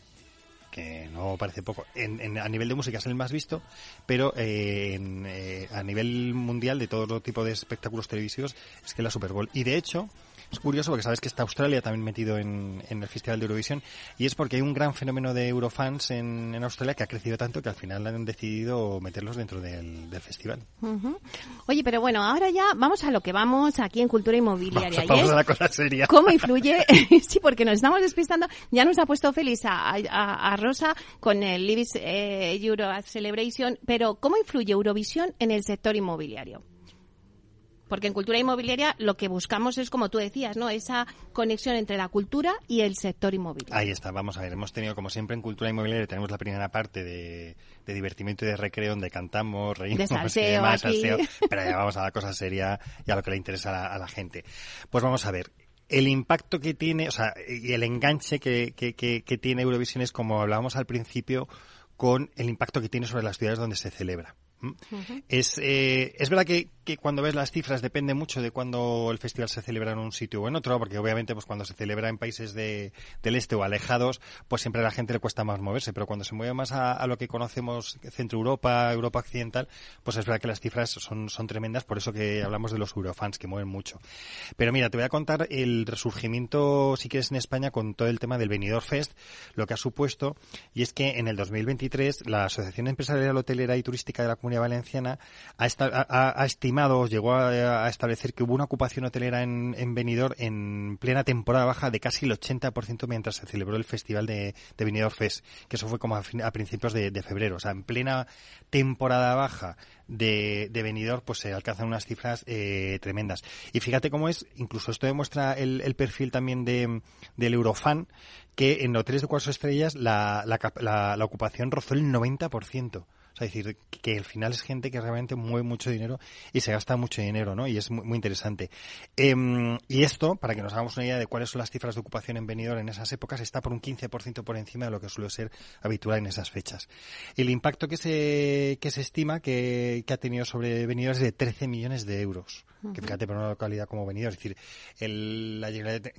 que no parece poco. En, a nivel de música es el más visto, pero eh, eh, a nivel mundial de todo tipo de espectáculos televisivos es que la Super Bowl. Y de hecho, es curioso porque sabes que está Australia también metido en, el Festival de Eurovisión y es porque hay un gran fenómeno de Eurofans en, Australia que ha crecido tanto que al final han decidido meterlos dentro del, festival.
Oye, pero bueno, ahora ya vamos a lo que vamos aquí en Cultura Inmobiliaria.
Vamos, a la cosa seria.
¿Cómo influye? *laughs* sí, porque nos estamos despistando. Ya nos ha puesto feliz a, Rosa con el Libis eh, Euro Celebration, pero ¿cómo influye Eurovisión en el sector inmobiliario? Porque en cultura inmobiliaria lo que buscamos es, como tú decías, ¿no? Esa conexión entre la cultura y el sector inmobiliario.
Ahí está, vamos a ver. Hemos tenido, como siempre, en cultura inmobiliaria, tenemos la primera parte de, divertimiento y de recreo, donde cantamos, reímos,
de
pero ya vamos a la cosa seria y a lo que le interesa a la, gente. Pues vamos a ver el impacto que tiene, o sea, y el enganche que, que, que, tiene Eurovisión es como hablábamos al principio con el impacto que tiene sobre las ciudades donde se celebra. Es, eh, es verdad que, que, cuando ves las cifras depende mucho de cuando el festival se celebra en un sitio o en otro, porque obviamente pues cuando se celebra en países de, del este o alejados, pues siempre a la gente le cuesta más moverse, pero cuando se mueve más a, lo que conocemos Centro Europa, Europa Occidental, pues es verdad que las cifras son, son tremendas, por eso que hablamos de los Eurofans, que mueven mucho. Pero mira, te voy a contar el resurgimiento, si quieres, en España con todo el tema del Benidorm Fest, lo que ha supuesto, y es que en el 2023 la Asociación Empresarial Hotelera y Turística de la Comunidad Valenciana ha, estimado, llegó a, establecer que hubo una ocupación hotelera en, en Benidorm en plena temporada baja de casi el 80% mientras se celebró el festival de, de Benidorm Fest, que eso fue como a, principios de, febrero. O sea, en plena temporada baja de, de Benidorm, pues se alcanzan unas cifras eh, tremendas. Y fíjate cómo es, incluso esto demuestra el, perfil también de, del Eurofan, que en hoteles de cuatro estrellas la, la, la ocupación rozó el 90%. Sea, decir, que al final es gente que realmente mueve mucho dinero y se gasta mucho dinero, ¿no? Y es muy, interesante. Em, y esto, para que nos hagamos una idea de cuáles son las cifras de ocupación en Benidorm en esas épocas, está por un 15% por encima de lo que suele ser habitual en esas fechas. El impacto que se, que se estima que, que ha tenido sobre Benidorm es de 13 millones de euros. Que fíjate, por una localidad como Benidorm. Es decir, el, la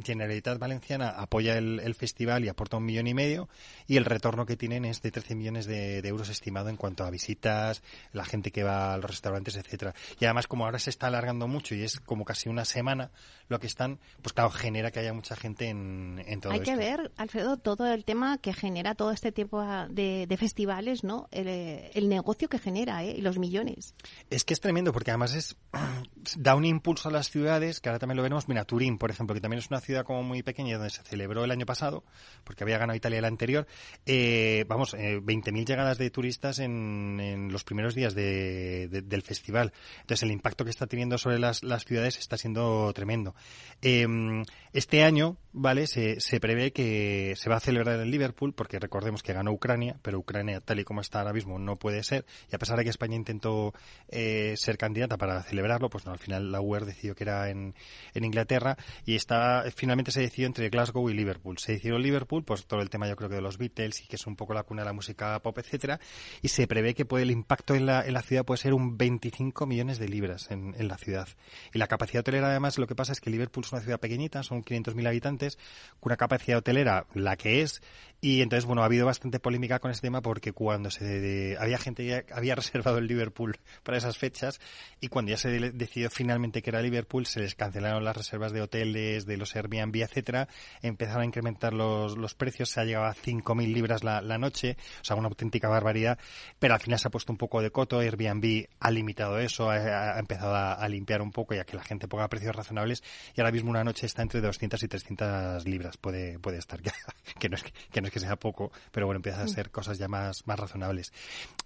Generalitat Valenciana apoya el, festival y aporta un millón y medio y el retorno que tienen es de 13 millones de euros estimado en cuanto a visitas, la gente que va a los restaurantes, etcétera. Y además, como ahora se está alargando mucho y es como casi una semana lo que están, pues claro, genera que haya mucha gente en, en todo
Hay que ver, Alfredo, todo el tema que genera todo este tipo de, festivales, ¿no? El, negocio que genera, ¿eh? Y los millones.
Es que es tremendo, porque además es *clears throat* da un impulso a las ciudades, que ahora también lo veremos. Mira, Turín, por ejemplo, que también es una ciudad como muy pequeña, donde se celebró el año pasado, porque había ganado Italia el anterior. Eh, vamos, eh, 20.000 llegadas de turistas en en, los primeros días del festival. Entonces el impacto que está teniendo sobre las, ciudades está siendo tremendo. Em, este año, ¿vale? Se, prevé que se va a celebrar en Liverpool, porque recordemos que ganó Ucrania, pero Ucrania, tal y como está ahora mismo, no puede ser. Y a pesar de que España intentó eh, ser candidata para celebrarlo, pues no, al final la UER decidió que era en, Inglaterra y está, finalmente se decidió entre Glasgow y Liverpool. Se decidió Liverpool, pues todo el tema yo creo que de los Beatles y que es un poco la cuna de la música pop, etcétera, y se prevé que puede, el impacto en la, en la ciudad puede ser un 25 millones de libras en, en la ciudad. Y la capacidad hotelera, además, lo que pasa es que Liverpool es una ciudad pequeñita, son 500.000 habitantes, con una capacidad hotelera la que es, y entonces, bueno, ha habido bastante polémica con este tema porque cuando se había gente que había *laughs* reservado el Liverpool para esas fechas y cuando ya se de- decidió finalmente que era Liverpool, se les cancelaron las reservas de hoteles, de los Airbnb, etcétera, empezaron a incrementar los, los precios, se ha llegado a 5.000 libras la, noche, o sea, una auténtica barbaridad, pero al final se ha puesto un poco de coto, Airbnb ha limitado eso, ha, empezado a, a limpiar un poco ya que la gente ponga precios razonables y ahora mismo una noche está entre 200 y 300 libras, puede, puede estar, que, *laughs* que no es que, no es que sea poco, pero bueno, empieza a ser cosas ya más, más razonables.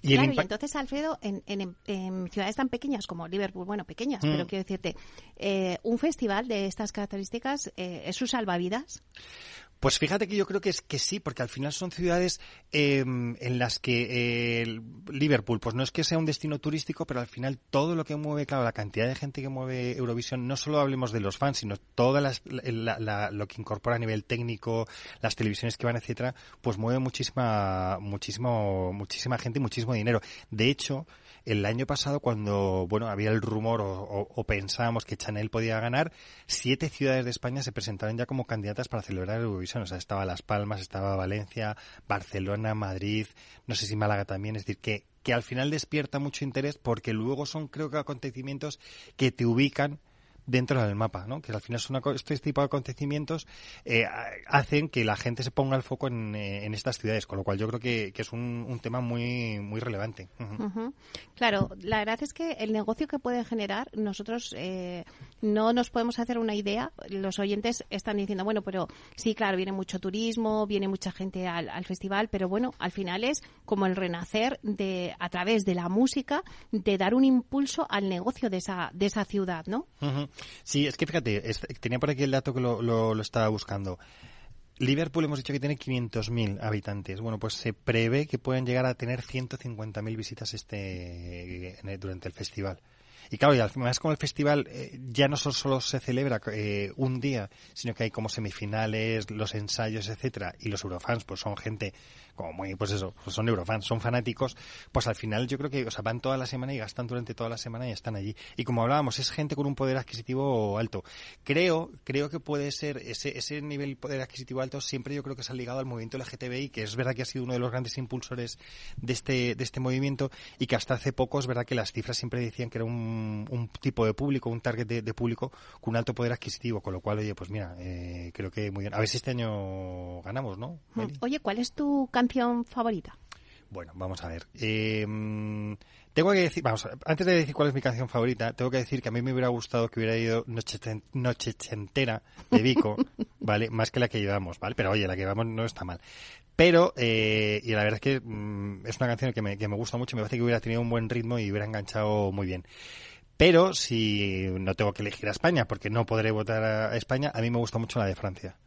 Y
claro, y entonces, Alfredo, en, en- en ciudades tan pequeñas como Liverpool, bueno, pequeñas,
Mm.
pero quiero decirte, eh, un festival de estas características eh, es su salvavidas.
Pues fíjate que yo creo que es que sí, porque al final son ciudades eh, en las que eh, Liverpool, pues no es que sea un destino turístico, pero al final todo lo que mueve, claro, la cantidad de gente que mueve Eurovisión, no solo hablemos de los fans, sino las- la- la- lo que incorpora a nivel técnico, las televisiones que van, etcétera, pues mueve muchísima, muchísimo, muchísima gente y muchísimo dinero. De hecho, el año pasado, cuando bueno había el rumor o, pensábamos que Chanel podía ganar, siete ciudades de España se presentaron ya como candidatas para celebrar Eurovisión. O sea, estaba Las Palmas, estaba Valencia, Barcelona, Madrid, no sé si Málaga también. Es decir, que, que al final despierta mucho interés porque luego son, creo que, acontecimientos que te ubican dentro del mapa, ¿no? Que al final son este tipo de acontecimientos eh, ha- hacen que la gente se ponga el foco en, eh, en estas ciudades, con lo cual yo creo que, que es un, un tema muy muy relevante.
Claro, la verdad es que el negocio que puede generar, nosotros eh, no nos podemos hacer una idea. Los oyentes están diciendo, bueno, pero sí, claro, viene mucho turismo, viene mucha gente al, al festival, pero bueno, al final es como el renacer de a través de la música, de dar un impulso al negocio de esa, de esa ciudad, ¿no?
Sí, es que fíjate, tenía por aquí el dato que lo, lo- lo estaba buscando. Liverpool hemos dicho que tiene 500.000 habitantes. Bueno, pues se prevé que pueden llegar a tener 150.000 visitas este el- durante el festival. Y claro, y además como el festival eh, ya no so- solo se celebra eh, un día, sino que hay como semifinales, los ensayos, etcétera, y los eurofans pues son gente como muy, pues eso, pues son eurofans, son fanáticos, pues al final yo creo que, o sea, van toda la semana y gastan durante toda la semana y están allí. Y como hablábamos, es gente con un poder adquisitivo alto. Creo, creo que puede ser ese, ese nivel de poder adquisitivo alto siempre yo creo que se ha ligado al movimiento LGTBI, que es verdad que ha sido uno de los grandes impulsores de este, de este movimiento y que hasta hace poco es verdad que las cifras siempre decían que era un, un tipo de público, un target de, de público con un alto poder adquisitivo, con lo cual, oye, pues mira, eh, creo que muy bien. A ver si este año ganamos, ¿no? Meli?
Oye, ¿cuál es tu canción favorita?
Bueno, vamos a ver. Eh, tengo que decir, vamos, antes de decir cuál es mi canción favorita, tengo que decir que a mí me hubiera gustado que hubiera ido Noche, Ten- Noche Entera de Vico, *laughs* ¿vale? Más que la que llevamos, ¿vale? Pero oye, la que llevamos no está mal. Pero, eh, y la verdad es que mm, es una canción que me, que me gusta mucho, me parece que hubiera tenido un buen ritmo y hubiera enganchado muy bien. Pero si no tengo que elegir a España, porque no podré votar a España, a mí me gusta mucho la de Francia.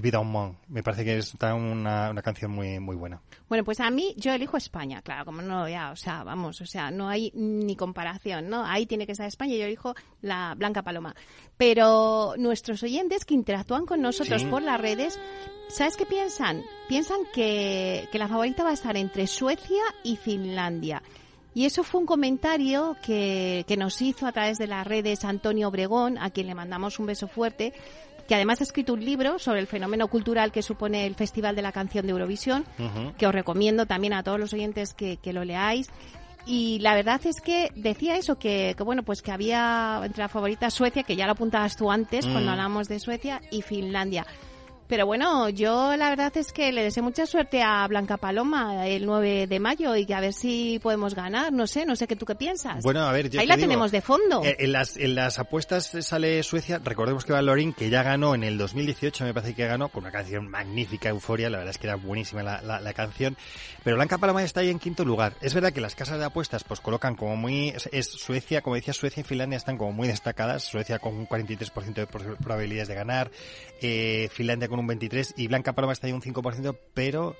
Vida un. Me parece que es una, una canción muy, muy buena.
Bueno, pues a mí yo elijo España, claro, como no, ya, o sea, vamos, o sea, no hay ni comparación, ¿no? Ahí tiene que estar España y yo elijo la Blanca Paloma. Pero nuestros oyentes que interactúan con nosotros
Sí.
por las redes, ¿sabes qué piensan? Piensan que, que la favorita va a estar entre Suecia y Finlandia. Y eso fue un comentario que, que nos hizo a través de las redes Antonio Obregón, a quien le mandamos un beso fuerte, que además ha escrito un libro sobre el fenómeno cultural que supone el Festival de la Canción de Eurovisión que os recomiendo también a todos los oyentes que, que lo leáis. Y la verdad es que decía eso, que, que bueno, pues que había entre las favoritas Suecia, que ya lo apuntabas tú antes
Mm.
cuando hablamos de Suecia, y Finlandia. Pero bueno, yo la verdad es que le deseo mucha suerte a Blanca Paloma el 9 de mayo y que a ver si podemos ganar. No sé, no sé qué tú qué piensas.
Bueno, a ver, yo
Ahí
te
la
digo,
tenemos de fondo.
eh, En las, en las apuestas sale Suecia. Recordemos que va Lorin, que ya ganó en el 2018, me parece que ganó, con una canción magnífica, Euforia. La verdad es que era buenísima la, la- la canción. Pero Blanca Paloma está ahí en quinto lugar. Es verdad que las casas de apuestas pues colocan como muy... Es, Suecia, como decía, Suecia y Finlandia están como muy destacadas. Suecia con un 43% de probabilidades de ganar. eh, Finlandia con un 23% y Blanca Paloma está ahí un 5%, pero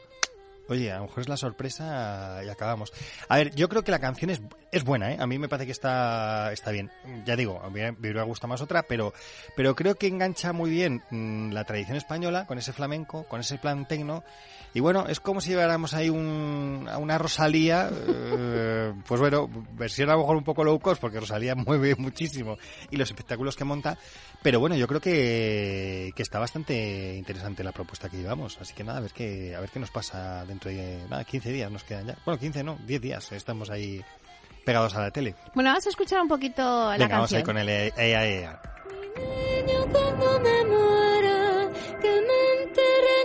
Oye, a lo mejor es la sorpresa y acabamos. A ver, yo creo que la canción es, es buena, ¿eh? A mí me parece que está, está bien. Ya digo, a mí me gustado más otra, pero, pero creo que engancha muy bien mm, la tradición española con ese flamenco, con ese plan tecno. Y bueno, es como si lleváramos ahí un, a una Rosalía, eh, pues bueno, versión a lo mejor un poco low cost, porque Rosalía *laughs* mueve muchísimo y los espectáculos que monta. Pero bueno, yo creo que, que está bastante interesante la propuesta que llevamos. Así que nada, a ver qué, a ver qué nos pasa dentro de nada, 15 días nos quedan ya. Bueno, 15 no, 10 días. Estamos ahí pegados a la tele.
Bueno, vamos a escuchar un poquito la
Venga, vamos
canción.
ahí con el EA, EA, EA.
Niño, cuando me muera, que me enterren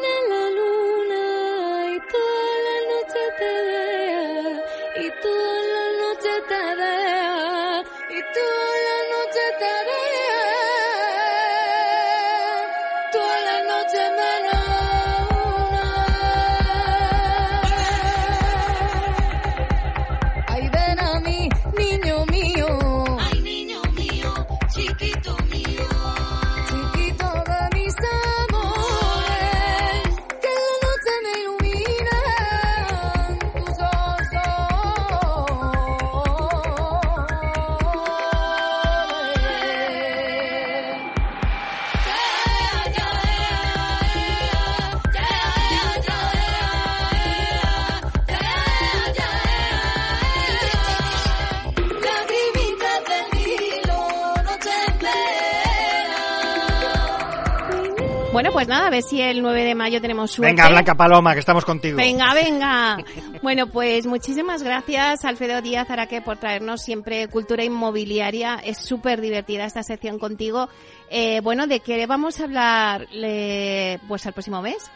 pues nada, a ver si el 9 de mayo tenemos suerte.
Venga, Blanca Paloma, que estamos contigo.
Venga, venga. *laughs* Bueno, pues muchísimas gracias, Alfredo Díaz Araque, por traernos siempre cultura inmobiliaria. Es súper divertida esta sección contigo. Eh, bueno, ¿de qué vamos a hablar eh, pues al próximo mes?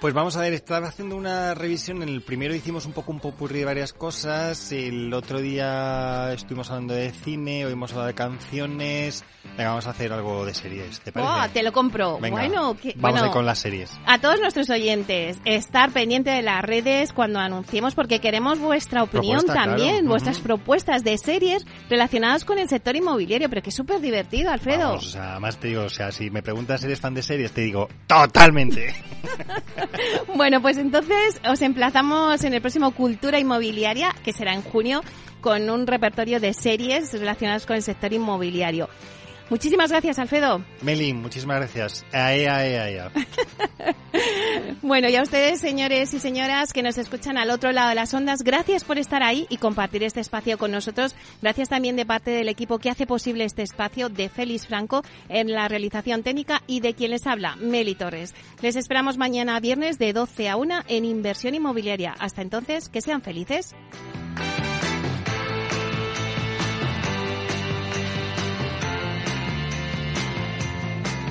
Pues vamos a ver, estaba haciendo una revisión. En el primero hicimos un poco un popurrí de varias cosas. El otro día estuvimos hablando de cine, hoy hemos hablado de canciones. Venga, vamos a hacer algo de series, ¿te parece?
Oh, te lo compro.
Venga,
bueno, que-
vamos
bueno,
ahí con las series.
A todos nuestros oyentes, estar pendiente de las redes cuando anunciemos, porque queremos vuestra opinión
Propuesta,
también,
claro.
vuestras propuestas de series relacionadas con el sector inmobiliario, pero que es súper divertido, Alfredo.
Vamos, o sea, además te digo, o sea, si me preguntas si eres fan de series, te digo, totalmente. *laughs* *laughs*
Bueno, pues entonces os emplazamos en el próximo Cultura Inmobiliaria, que será en junio, con un repertorio de series relacionadas con el sector inmobiliario. Muchísimas gracias, Alfredo.
Meli, muchísimas gracias. Ae, ae, ae, ae.
Bueno, y a ustedes, señores y señoras que nos escuchan al otro lado de las ondas, gracias por estar ahí y compartir este espacio con nosotros. Gracias también de parte del equipo que hace posible este espacio de Félix Franco en la realización técnica y de quien les habla, Meli Torres. Les esperamos mañana viernes de 12 a 1 en Inversión Inmobiliaria. Hasta entonces, que sean felices.